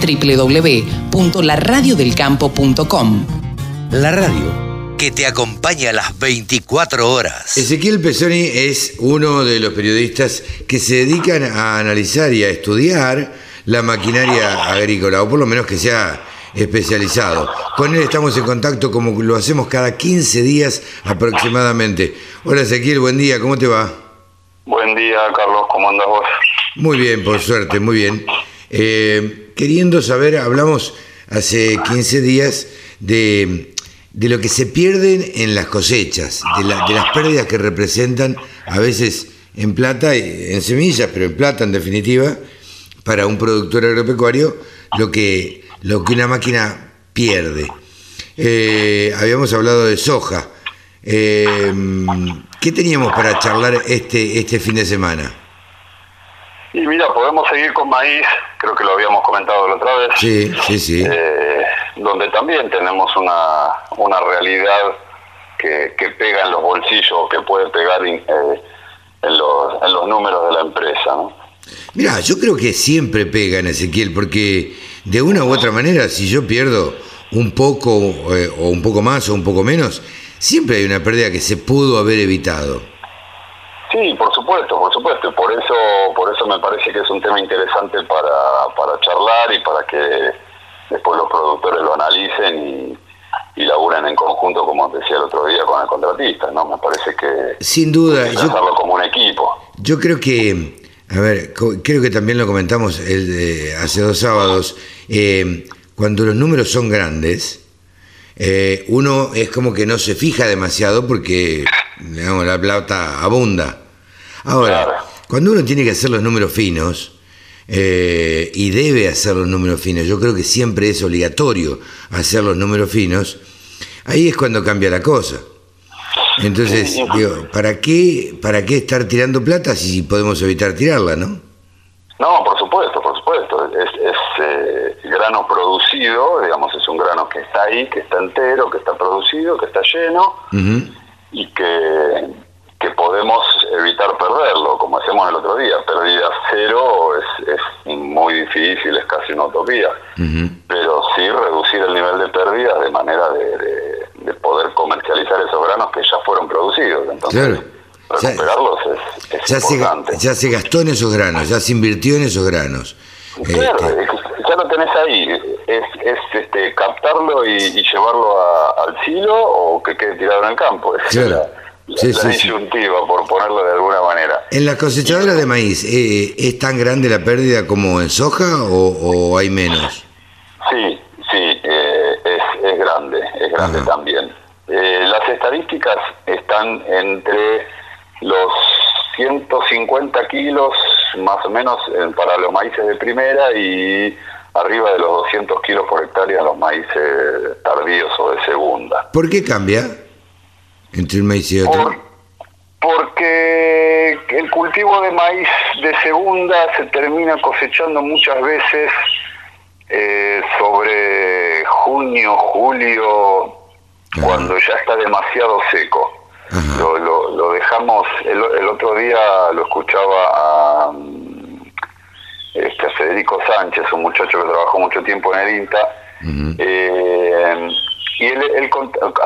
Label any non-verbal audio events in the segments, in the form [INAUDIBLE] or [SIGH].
www.laradiodelcampo.com. La radio que te acompaña a las 24 horas. Ezequiel Pesoni es uno de los periodistas que se dedican a analizar y a estudiar la maquinaria agrícola, o por lo menos que sea especializado. Con él estamos en contacto como lo hacemos cada 15 días aproximadamente. Hola Ezequiel, buen día, ¿cómo te va? Buen día, Carlos, ¿cómo andas vos? Muy bien, por suerte, muy bien. Eh, queriendo saber, hablamos hace 15 días de de lo que se pierden en las cosechas, de, las pérdidas que representan a veces en plata, en semillas, pero en plata en definitiva, para un productor agropecuario, lo que, lo que una máquina pierde. Eh, habíamos hablado de soja. Eh, ¿Qué teníamos para charlar este, este fin de semana? Y mira, podemos seguir con maíz, creo que lo habíamos comentado la otra vez. Sí, sí, sí. Eh, donde también tenemos una, una realidad que, que pega en los bolsillos, que puede pegar eh, en, los, en los números de la empresa, ¿no? Mira, yo creo que siempre pega en Ezequiel, porque de una u otra manera, si yo pierdo un poco eh, o un poco más o un poco menos, siempre hay una pérdida que se pudo haber evitado. Sí, por supuesto, por supuesto. Por eso, por eso me parece que es un tema interesante para, para charlar y para que después los productores lo analicen y, y laburen en conjunto, como decía el otro día, con el contratista. ¿no? Me parece que sin duda hacerlo como un equipo. Yo creo que, a ver, creo que también lo comentamos el, hace dos sábados. Eh, cuando los números son grandes, eh, uno es como que no se fija demasiado porque digamos, la plata abunda. Ahora, cuando uno tiene que hacer los números finos, eh, y debe hacer los números finos, yo creo que siempre es obligatorio hacer los números finos, ahí es cuando cambia la cosa. Entonces, digo, ¿para qué, ¿para qué estar tirando plata si podemos evitar tirarla, no? No, por supuesto, por supuesto. Es, eh, grano producido, digamos, es un grano que está ahí, que está entero, que está producido, que está lleno y que, que podemos evitar perderlo, como hacemos el otro día. Pérdida cero es, es muy difícil, es casi una utopía, pero sí reducir el nivel de pérdida de manera de, de, poder comercializar esos granos que ya fueron producidos. Entonces, recuperarlos es, es ya importante. Se, ya se gastó en esos granos, ya se invirtió en esos granos. Claro, este, ya lo tenés ahí. Es, es este, captarlo y, llevarlo al silo o que quede tirado en el campo. Es la, disyuntiva, por ponerlo de alguna manera. ¿En la cosechadora de maíz eh, es tan grande la pérdida como en soja o, hay menos? Sí, sí, eh, es, es grande, es grande también. Eh, las estadísticas están entre los 150 kilos más o menos para los maíces de primera y arriba de los 200 kilos por hectárea los maíces tardíos o de segunda. ¿Por qué cambia entre un maíz y otro? porque el cultivo de maíz de segunda se termina cosechando muchas veces eh, sobre junio, julio, cuando ya está demasiado seco. Lo, lo, dejamos, el, el, otro día lo escuchaba a, este, Federico Sánchez, un muchacho que trabajó mucho tiempo en el INTA, eh, y él,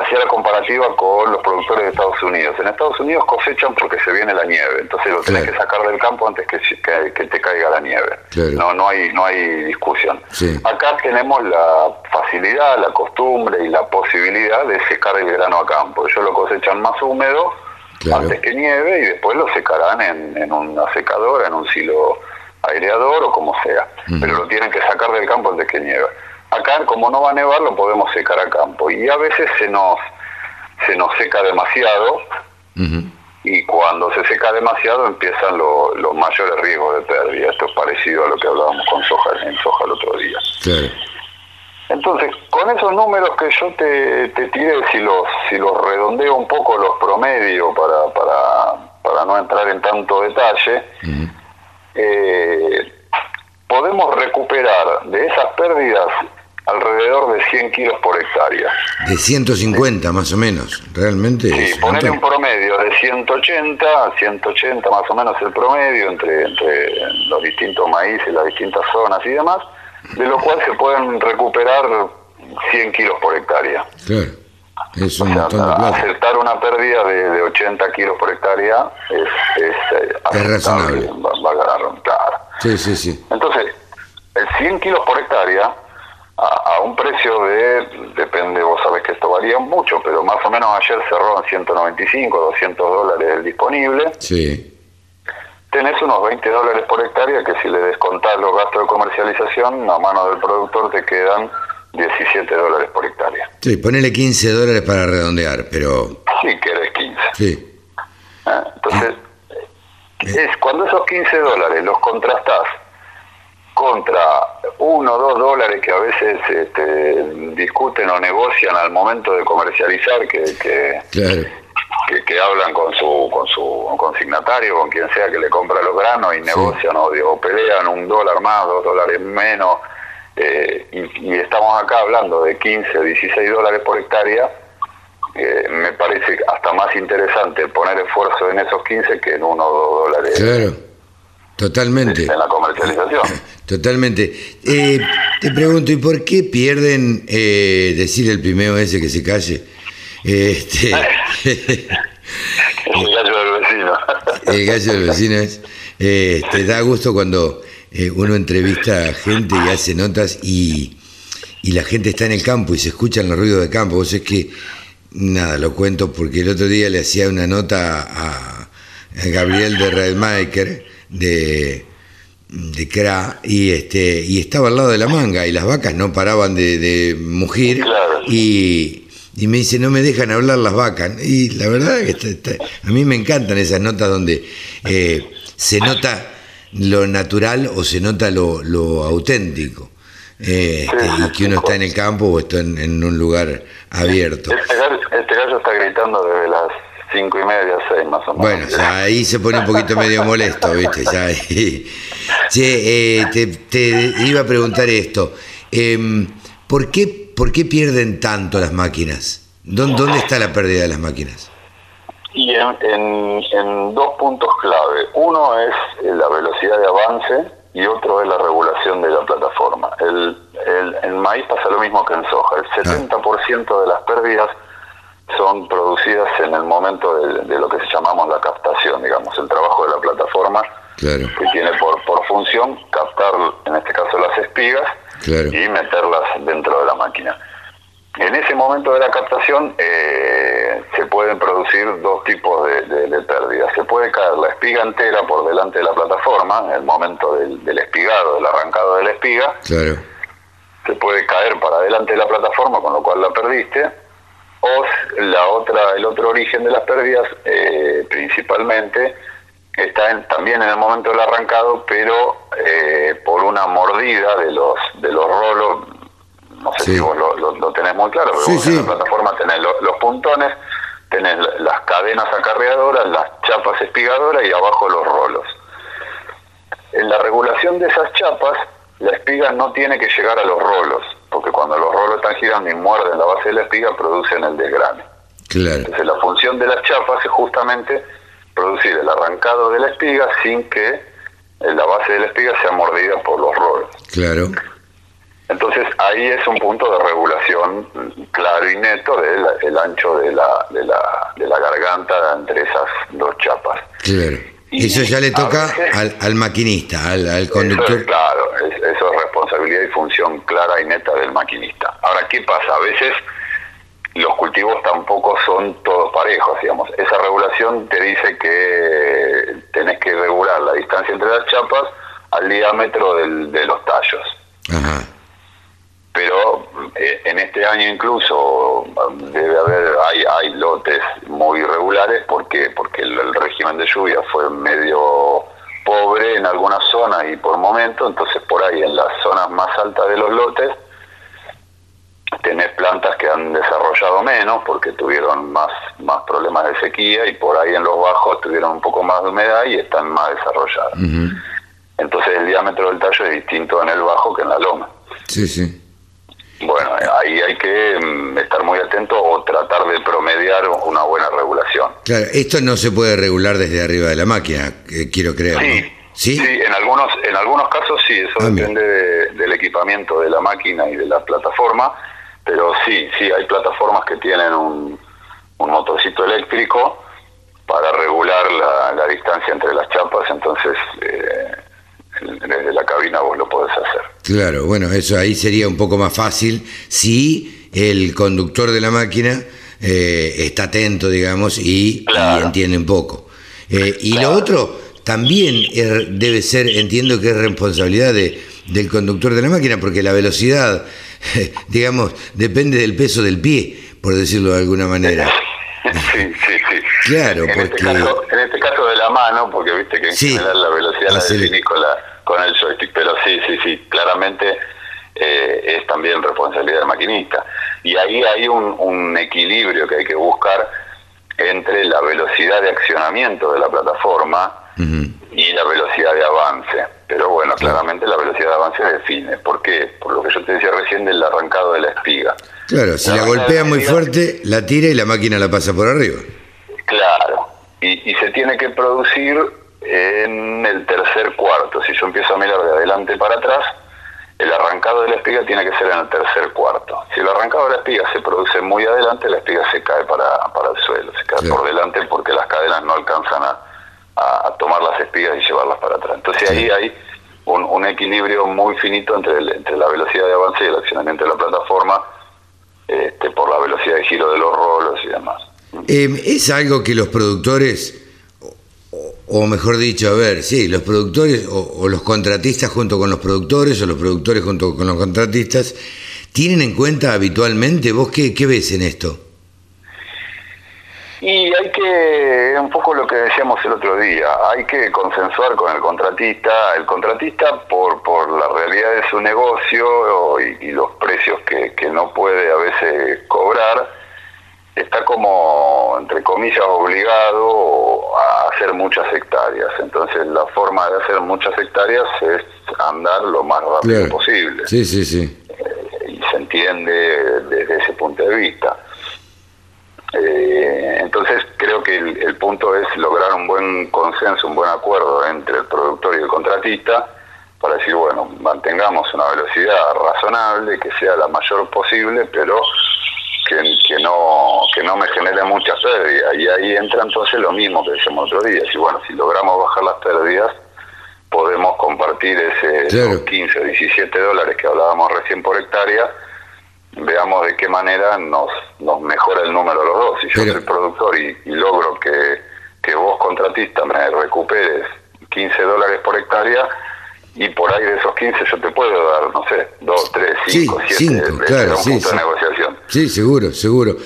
hacía la comparativa con los productores de Estados Unidos. En Estados Unidos cosechan porque se viene la nieve, entonces lo tenés que sacar del campo antes que, que, te caiga la nieve. No, no hay, no hay discusión. Acá tenemos la facilidad, la costumbre y la posibilidad de secar el grano a campo. Ellos lo cosechan más húmedo antes que nieve y después lo secarán en, en una secadora, en un silo aireador o como sea, pero lo tienen que sacar del campo antes que nieve. Acá, como no va a nevar, lo podemos secar a campo. Y a veces se nos, se nos seca demasiado. Y cuando se seca demasiado empiezan los mayores riesgos de pérdida. Esto es parecido a lo que hablábamos con soja en soja el otro día. Entonces, con esos números que yo te, te tiré, si los, si los redondeo un poco los promedios para, para, para no entrar en tanto detalle, eh, podemos recuperar de esas pérdidas alrededor de 100 kilos por hectárea. De 150 más o menos, realmente. Sí, poner un promedio de 180, 180 más o menos el promedio entre, entre los distintos maíces, las distintas zonas y demás, de lo cual se pueden recuperar 100 kilos por hectárea. Claro. Es un O sea, aceptar una pérdida de, de 80 kilos por hectárea es, es, eh, razonable. va- valga la- claro. Sí, sí, sí. Entonces, el 100 kilos por hectárea, a, a un precio de, depende, vos sabés que esto varía mucho, pero más o menos ayer cerró en 195, 200 dólares el disponible, Sí. tenés unos 20 dólares por hectárea que si le descontás los gastos de comercialización, a mano del productor te quedan 17 dólares por hectárea. Sí, ponele 15 dólares para redondear, pero Si querés 15. sí. ¿eh? Entonces, es cuando esos 15 dólares los contrastás contra uno o dos dólares que a veces este, discuten o negocian al momento de comercializar, que, que, Claro. que, que hablan con su con su consignatario, con quien sea que le compra los granos y negocian o, o pelean un dólar más, dos dólares menos, eh, y, y estamos acá hablando de 15, 16 dólares por hectárea, eh, me parece hasta más interesante poner esfuerzo en esos 15 que en uno o dos dólares Claro. Totalmente. en la comercialización. Totalmente. Eh, te pregunto, ¿y por qué pierden, eh, decir el primero ese que se calle? Este, [LAUGHS] [LAUGHS] El gallo del vecino. el gallo del vecino es. te da gusto cuando eh, uno entrevista a gente y hace notas y, y la gente está en el campo y se escuchan los ruidos de campo. Vos es que, nada, lo cuento porque el otro día le hacía una nota a, a Gabriel de Redmaker de, de CRA y, este, y estaba al lado de la manga y las vacas no paraban de, de mugir Claro. y, y me dice, no me dejan hablar las vacas. Y la verdad que está- está- a mí me encantan esas notas donde eh, se nota lo natural o se nota lo, lo auténtico. Eh, este, y que uno está en el campo o está en, en un lugar abierto. Este gallo, este gallo está gritando desde las cinco y media, seis más o menos. Bueno, ahí se pone un poquito medio molesto, ¿viste? Ya [LAUGHS] eh, te, te iba a preguntar esto. Em, ¿por, qué, ¿Por qué pierden tanto las máquinas? ¿Dó- ¿Dónde está la pérdida de las máquinas? Y en, en- en dos puntos clave. Uno es eh, la velocidad de avance y otro es la regulación de la plataforma. El, el- en maíz pasa lo mismo que en soja. El 70% de las pérdidas son producidas en el momento de, de lo que se llamamos la captación, digamos, el trabajo de la plataforma Claro, que tiene por, por función captar, en este caso, las espigas claro. y meterlas dentro de la máquina. En ese momento de la captación eh, se pueden producir dos tipos de, de- de pérdidas. Se puede caer la espiga entera por delante de la plataforma, en el momento del, del espigado, del arrancado de la espiga, Claro, se puede caer para adelante de la plataforma, con lo cual la perdiste. O la otra, el otro origen de las pérdidas, eh, principalmente, está en- también en el momento del arrancado, pero eh, por una mordida de los de los rolos. No sé Sí. si vos lo, lo- lo tenés muy claro, pero Sí, vos en la plataforma tenés lo- los puntones, tenés la- las cadenas acarreadoras, las chapas espigadoras y abajo los rolos. En la regulación de esas chapas, la espiga no tiene que llegar a los rolos, porque cuando los rolos están girando y muerden la base de la espiga, producen el desgrane. claro, Entonces la función de las chapas es justamente producir el arrancado de la espiga sin que la base de la espiga sea mordida por los rolos. claro. Entonces ahí es un punto de regulación claro y neto del el ancho de la, de, la, de la garganta entre esas dos chapas. Claro. Y Eso ya le toca veces- al, al maquinista, al, al Eso es conductor. claro, es- eso es responsabilidad y función clara y neta del maquinista. Ahora, ¿qué pasa? A veces los cultivos tampoco son todos parejos, digamos. Esa regulación te dice que tenés que regular la distancia entre las chapas al diámetro del- de los tallos. Ajá, Pero eh, en este año incluso debe haber, hay, hay lotes muy irregulares porque, porque el, el régimen de lluvia fue medio pobre en algunas zonas y por momento, entonces por ahí en las zonas más altas de los lotes tenés plantas que han desarrollado menos porque tuvieron más, más problemas de sequía y por ahí en los bajos tuvieron un poco más de humedad y están más desarrolladas. Entonces el diámetro del tallo es distinto en el bajo que en la loma. sí, sí. Ahí hay que mm, estar muy atento o tratar de promediar una buena regulación. Claro, esto no se puede regular desde arriba de la máquina, eh, quiero creer. Sí, ¿no? ¿Sí? en algunos, en algunos casos sí, eso Ah, depende de- del equipamiento de la máquina y de la plataforma, pero sí, sí, hay plataformas que tienen un, un motorcito eléctrico para regular la, la distancia entre las chapas, entonces eh, desde la cabina vos lo podés hacer. Claro, bueno, eso ahí sería un poco más fácil si el conductor de la máquina eh, está atento, digamos, y, y Claro. entiende un poco. Eh, y lo otro también debe ser, entiendo que es responsabilidad de, del conductor de la máquina, porque la velocidad, [LAUGHS] digamos, depende del peso del pie, por decirlo de alguna manera. [LAUGHS] sí, sí, sí. Claro, en Este caso, en este caso de la mano, porque viste que en Sí. general la velocidad la definís con, la, con el joystick, pero sí, sí, sí, claramente eh, es también responsabilidad del maquinista. Y ahí hay un, un equilibrio que hay que buscar entre la velocidad de accionamiento de la plataforma y la velocidad de avance. Pero bueno, claramente la velocidad de avance define. ¿Por qué? Por lo que yo te decía recién del arrancado de la espiga. Claro, si La golpea muy fuerte, la tira y la máquina la pasa por arriba. Claro, y, y se tiene que producir en el tercer cuarto. Si yo empiezo a mirar de adelante para atrás, el arrancado de la espiga tiene que ser en el tercer cuarto. Si el arrancado de la espiga se produce muy adelante, la espiga se cae para, para el suelo, se cae por delante porque las cadenas no alcanzan a, a- a tomar las espigas y llevarlas para atrás. Entonces Sí. ahí hay un, un equilibrio muy finito entre, el- entre la velocidad de avance y el accionamiento de la plataforma este, por la velocidad de giro de los rolos y demás. Eh, es algo que los productores, o, o mejor dicho, a ver, sí, los productores o, o los contratistas junto con los productores o los productores junto con los contratistas, tienen en cuenta habitualmente. ¿Vos qué, qué ves en esto? Que, un poco lo que decíamos el otro día, hay que consensuar con el contratista. El contratista, por, por la realidad de su negocio y, y los precios que, que no puede a veces cobrar, está como, entre comillas, obligado a hacer muchas hectáreas. Entonces, la forma de hacer muchas hectáreas es andar lo más rápido posible Sí, sí, sí. y se entiende desde ese punto de vista. Eh, entonces creo que el, el punto es lograr un buen consenso, un buen acuerdo entre el productor y el contratista para decir, bueno, mantengamos una velocidad razonable, que sea la mayor posible, pero que, que no que no me genere muchas pérdidas. Y ahí entra entonces lo mismo que decíamos otro día. Si bueno, si logramos bajar las pérdidas, podemos compartir ese Claro. esos 15 o 17 dólares que hablábamos recién por hectárea, veamos de qué manera nos, nos mejora el número de los dos. Si yo Pero- soy productor y, y logro que, que vos, contratista, me recuperes 15 dólares por hectárea, y por ahí de esos 15 yo te puedo dar, no sé, 2, 3, Sí, 5, 7, cinco, claro, un sí, punto sí. de negociación. Sí, seguro, seguro.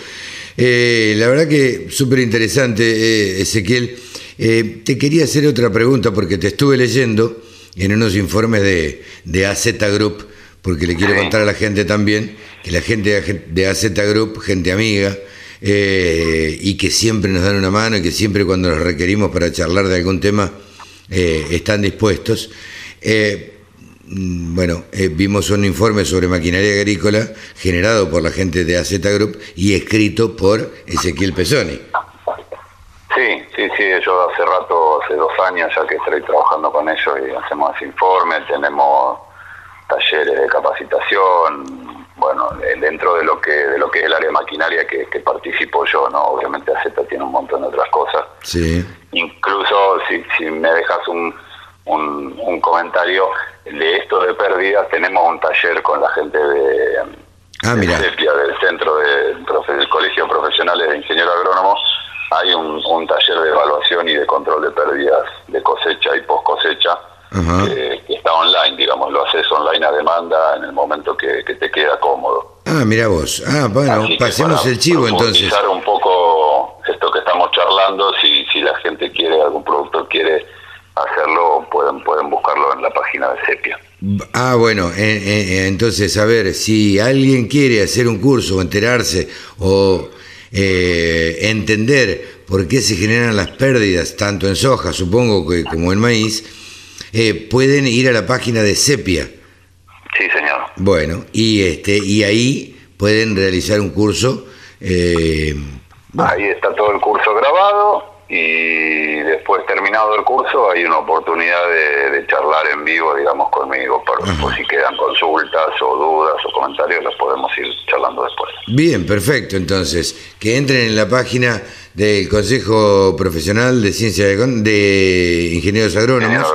Eh, la verdad que súper interesante, eh, Ezequiel. Eh, te quería hacer otra pregunta porque te estuve leyendo en unos informes de, de AZ Group, porque le quiero Sí. contar a la gente también que la gente de de AZ Group, gente amiga, eh, y que siempre nos dan una mano y que siempre cuando los requerimos para charlar de algún tema eh, están dispuestos. Eh, Mm, Bueno, eh, vimos un informe sobre maquinaria agrícola generado por la gente de AZ Group y escrito por Ezequiel Pesoni. Sí, sí, sí, yo hace rato, hace dos años ya que estoy trabajando con ellos y hacemos ese informe, tenemos talleres de capacitación, bueno, de- dentro de lo que de lo que es el área maquinaria que, que participo yo, ¿no? Obviamente AZ tiene un montón de otras cosas. Sí, Incluso si, si me dejas un, un, un comentario de esto de pérdidas, tenemos un taller con la gente de, Ah, de. CEPIA, del Centro de, profe- del Colegio de Profesionales de Ingeniero Agrónomo. Hay un, un taller de evaluación y de control de pérdidas de cosecha y post cosecha. Que, que está online, digamos, lo haces online a demanda en el momento que, que te queda cómodo. Ah, mira vos. Ah, bueno, Así pasemos para el chivo entonces. un poco esto que estamos charlando, si, si la gente quiere, algún productor quiere hacerlo, pueden pueden buscarlo en la página de Sepia. Ah, bueno, eh, eh, entonces, a ver, si alguien quiere hacer un curso o enterarse o eh, entender por qué se generan las pérdidas, tanto en soja, supongo que como en maíz, eh, pueden ir a la página de Sepia. Sí, señor. Bueno, y este y ahí pueden realizar un curso. eh, Ahí está todo el curso grabado y después terminado el curso hay una oportunidad de, charlar en vivo, digamos, conmigo, por, por, si quedan consultas o dudas o comentarios, los podemos ir charlando después. Bien, perfecto. Entonces, que entren en la página del Consejo Profesional de Ciencia de, de Ingenieros Agrónomos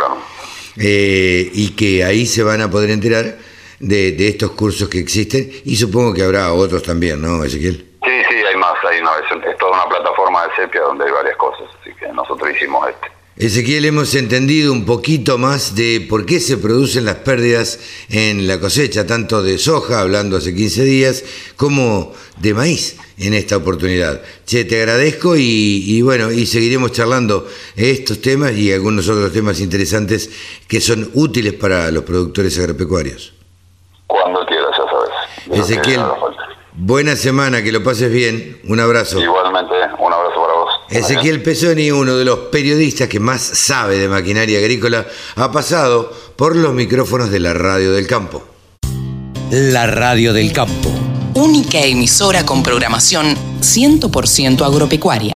eh, y que ahí se van a poder enterar de, de estos cursos que existen y supongo que habrá otros también, ¿no, Ezequiel? Sí, sí, hay más, hay una, es toda una plataforma de sepia donde hay varias cosas, así que nosotros hicimos este. Ezequiel, hemos entendido un poquito más de por qué se producen las pérdidas en la cosecha, tanto de soja, hablando hace 15 días, como de maíz en esta oportunidad. Che, te agradezco y, y, bueno, y seguiremos charlando estos temas y algunos otros temas interesantes que son útiles para los productores agropecuarios. Cuando quieras, ya sabes. Ezequiel, buena semana, que lo pases bien. Un abrazo. Igualmente, un. Ezequiel Pesoni, uno de los periodistas que más sabe de maquinaria agrícola, ha pasado por los micrófonos de la Radio del Campo. La Radio del Campo. Única emisora con programación 100% agropecuaria.